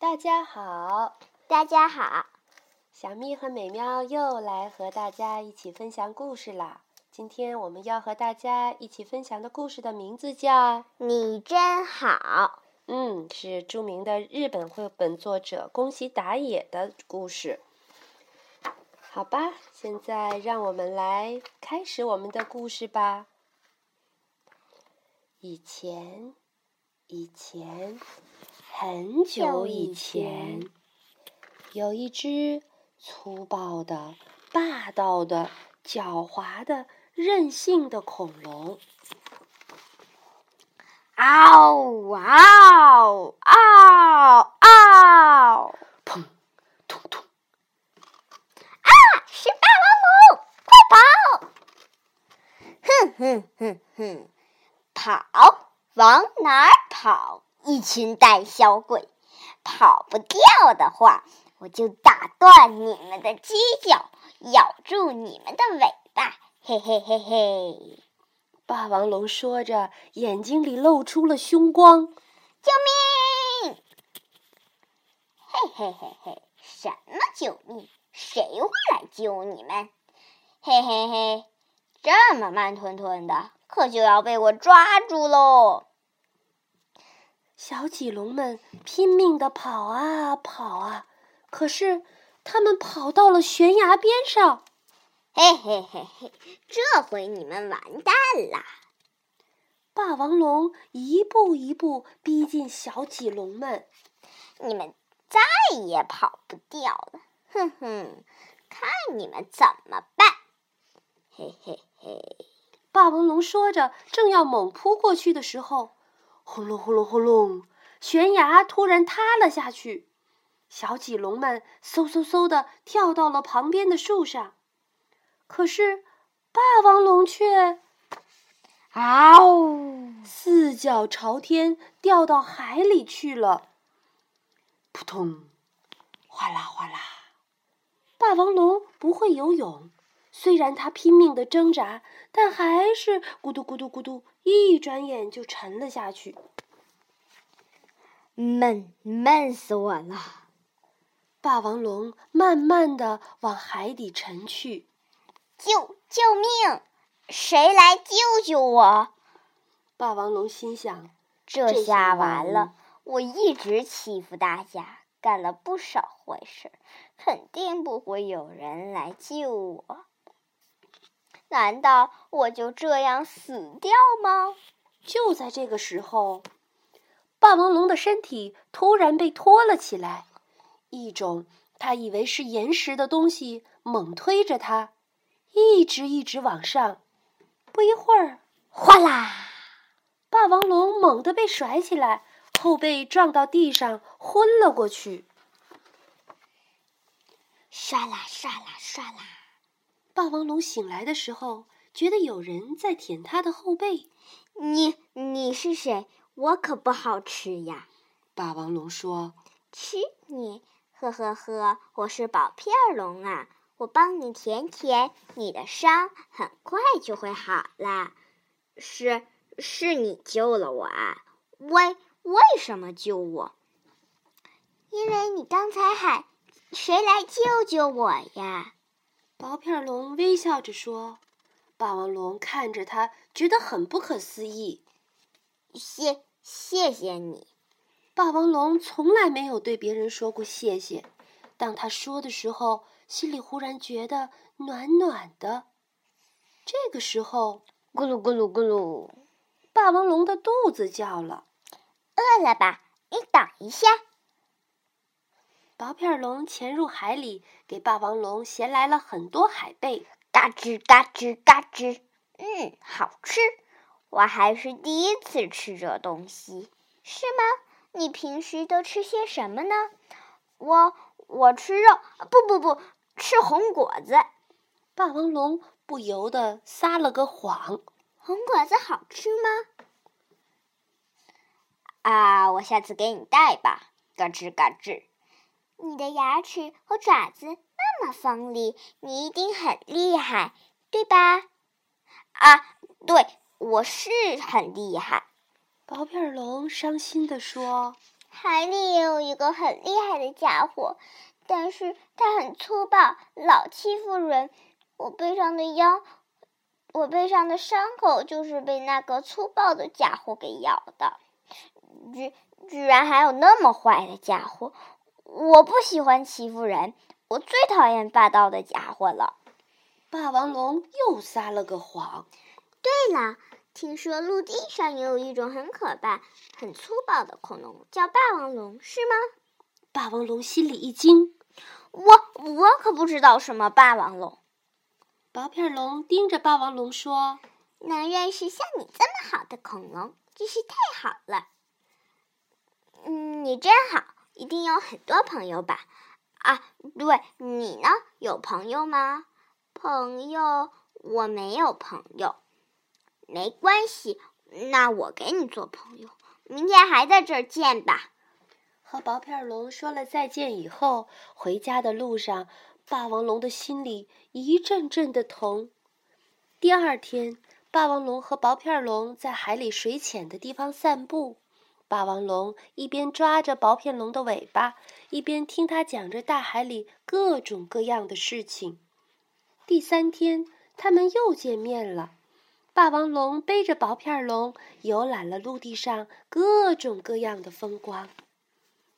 大家好，大家好，小蜜和美妙又来和大家一起分享故事啦。今天我们要和大家一起分享的故事的名字叫《你真好》。嗯，是著名的日本绘本作者宫西达也的故事。好吧，现在让我们来开始我们的故事吧。以前，以前，很久以前，有一只粗暴的、霸道的、狡猾的、任性的恐龙。嗷嗷嗷嗷！砰！痛痛！啊！是霸王龙，快跑！哼哼哼哼！跑，往哪儿跑？一群胆小鬼！跑不掉的话，我就打断你们的犄角，咬住你们的尾巴！嘿嘿嘿嘿！霸王龙说着，眼睛里露出了凶光。救命！嘿嘿嘿嘿！什么救命？谁会来救你们？嘿嘿嘿！这么慢吞吞的。可就要被我抓住喽！小棘龙们拼命的跑啊跑啊，可是他们跑到了悬崖边上。嘿嘿嘿嘿，这回你们完蛋啦！霸王龙一步一步逼近小棘龙们，你们再也跑不掉了！哼哼，看你们怎么办！嘿嘿嘿。霸王龙说着，正要猛扑过去的时候，轰隆轰隆轰隆，悬崖突然塌了下去。小脊龙们嗖嗖嗖的跳到了旁边的树上，可是霸王龙却嗷，呜，四脚朝天掉到海里去了。扑通，哗啦哗啦，霸王龙不会游泳。虽然他拼命的挣扎，但还是咕嘟咕嘟咕嘟，一转眼就沉了下去。闷闷死我了！霸王龙慢慢的往海底沉去。救救命！谁来救救我？霸王龙心想：这下完了！我一直欺负大家，干了不少坏事，肯定不会有人来救我。难道我就这样死掉吗？就在这个时候，霸王龙的身体突然被拖了起来，一种他以为是岩石的东西猛推着他，一直一直往上。不一会儿，哗啦！霸王龙猛地被甩起来，后背撞到地上，昏了过去。唰啦唰啦唰啦！霸王龙醒来的时候，觉得有人在舔他的后背。你你是谁？我可不好吃呀！霸王龙说：“吃你？呵呵呵，我是宝片龙啊！我帮你舔舔你的伤，很快就会好啦。是是你救了我啊？为为什么救我？因为你刚才喊谁来救救我呀？”薄片龙微笑着说：“霸王龙看着他，觉得很不可思议。谢谢谢你。”霸王龙从来没有对别人说过谢谢。当他说的时候，心里忽然觉得暖暖的。这个时候，咕噜咕噜咕噜，霸王龙的肚子叫了：“饿了吧？你等一下。”薄片龙潜入海里，给霸王龙衔来了很多海贝，嘎吱嘎吱嘎吱，嗯，好吃。我还是第一次吃这东西，是吗？你平时都吃些什么呢？我我吃肉，不不不，吃红果子。霸王龙不由得撒了个谎。红果子好吃吗？啊，我下次给你带吧，嘎吱嘎吱。你的牙齿和爪子那么锋利，你一定很厉害，对吧？啊，对，我是很厉害。薄片龙伤心地说：“海里也有一个很厉害的家伙，但是他很粗暴，老欺负人。我背上的腰，我背上的伤口就是被那个粗暴的家伙给咬的。居居然还有那么坏的家伙！我不喜欢欺负人，我最讨厌霸道的家伙了。霸王龙又撒了个谎。对了，听说陆地上也有一种很可怕、很粗暴的恐龙，叫霸王龙，是吗？霸王龙心里一惊，我我可不知道什么霸王龙。薄片龙盯着霸王龙说：“能认识像你这么好的恐龙，真是太好了。嗯，你真好，一定有很多朋友吧？啊，对，你呢？有朋友吗？朋友，我没有朋友。没关系，那我给你做朋友。明天还在这儿见吧。”和薄片龙说了再见以后，回家的路上。霸王龙的心里一阵阵的疼。第二天，霸王龙和薄片龙在海里水浅的地方散步。霸王龙一边抓着薄片龙的尾巴，一边听他讲着大海里各种各样的事情。第三天，他们又见面了。霸王龙背着薄片龙，游览了陆地上各种各样的风光。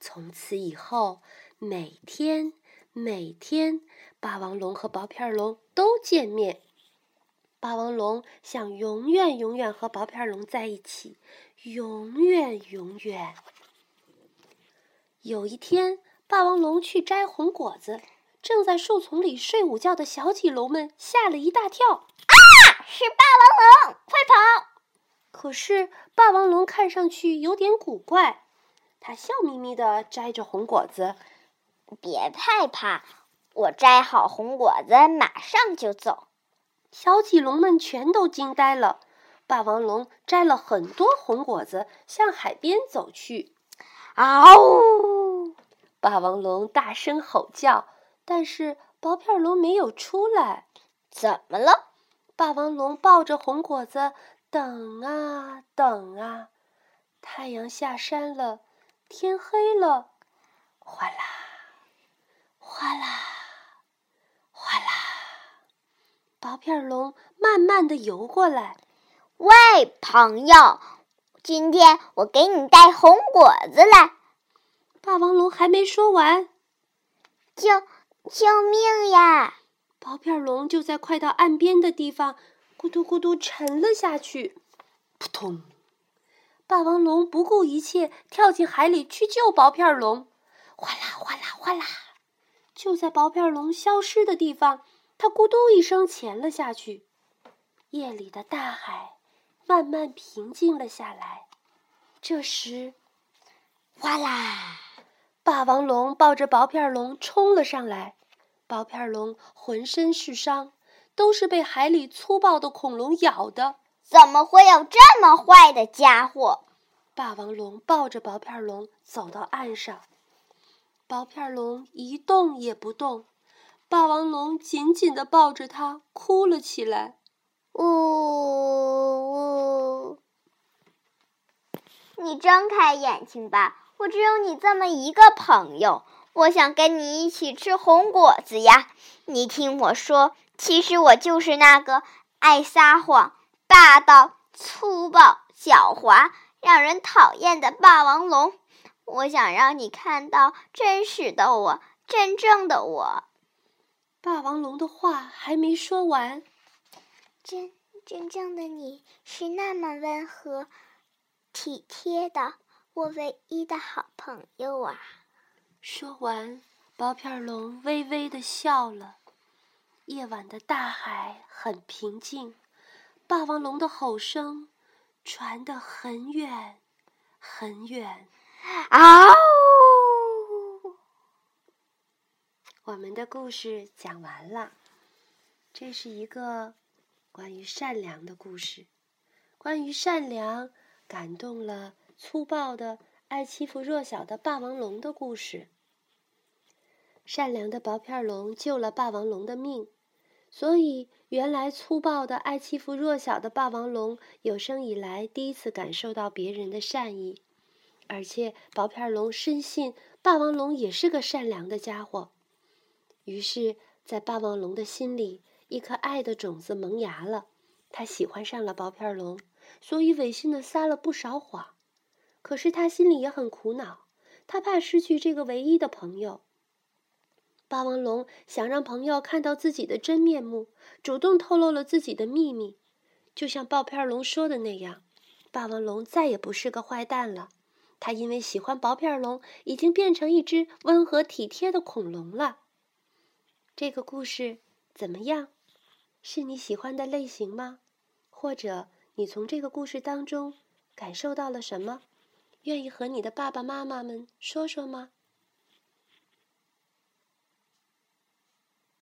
从此以后，每天。每天，霸王龙和薄片龙都见面。霸王龙想永远永远和薄片龙在一起，永远永远。有一天，霸王龙去摘红果子，正在树丛里睡午觉的小棘龙们吓了一大跳。啊！是霸王龙，快跑！可是霸王龙看上去有点古怪，他笑眯眯地摘着红果子。别害怕，我摘好红果子，马上就走。小棘龙们全都惊呆了。霸王龙摘了很多红果子，向海边走去。嗷！呜！霸王龙大声吼叫，但是薄片龙没有出来。怎么了？霸王龙抱着红果子，等啊等啊。太阳下山了，天黑了，哗啦！哗啦，哗啦，薄片龙慢慢的游过来。喂，朋友，今天我给你带红果子来。霸王龙还没说完，救救命呀！薄片龙就在快到岸边的地方，咕嘟咕嘟沉了下去。扑通！霸王龙不顾一切跳进海里去救薄片龙。哗啦哗啦哗啦。就在薄片龙消失的地方，它咕嘟一声潜了下去。夜里的大海慢慢平静了下来。这时，哗啦！霸王龙抱着薄片龙冲了上来。薄片龙浑身是伤，都是被海里粗暴的恐龙咬的。怎么会有这么坏的家伙？霸王龙抱着薄片龙走到岸上。薄片龙一动也不动，霸王龙紧紧地抱着它，哭了起来。呜呜！你睁开眼睛吧，我只有你这么一个朋友，我想跟你一起吃红果子呀。你听我说，其实我就是那个爱撒谎、霸道、粗暴、狡猾、让人讨厌的霸王龙。我想让你看到真实的我，真正的我。霸王龙的话还没说完，真真正的你是那么温和、体贴的，我唯一的好朋友啊！说完，薄片龙微微的笑了。夜晚的大海很平静，霸王龙的吼声传得很远，很远。嗷！我们的故事讲完了。这是一个关于善良的故事，关于善良感动了粗暴的、爱欺负弱小的霸王龙的故事。善良的薄片龙救了霸王龙的命，所以原来粗暴的、爱欺负弱小的霸王龙有生以来第一次感受到别人的善意。而且薄片龙深信霸王龙也是个善良的家伙。于是，在霸王龙的心里，一颗爱的种子萌芽了。他喜欢上了薄片龙，所以违心的撒了不少谎。可是他心里也很苦恼，他怕失去这个唯一的朋友。霸王龙想让朋友看到自己的真面目，主动透露了自己的秘密。就像爆片龙说的那样，霸王龙再也不是个坏蛋了。他因为喜欢薄片龙，已经变成一只温和体贴的恐龙了。这个故事怎么样？是你喜欢的类型吗？或者你从这个故事当中感受到了什么？愿意和你的爸爸妈妈们说说吗？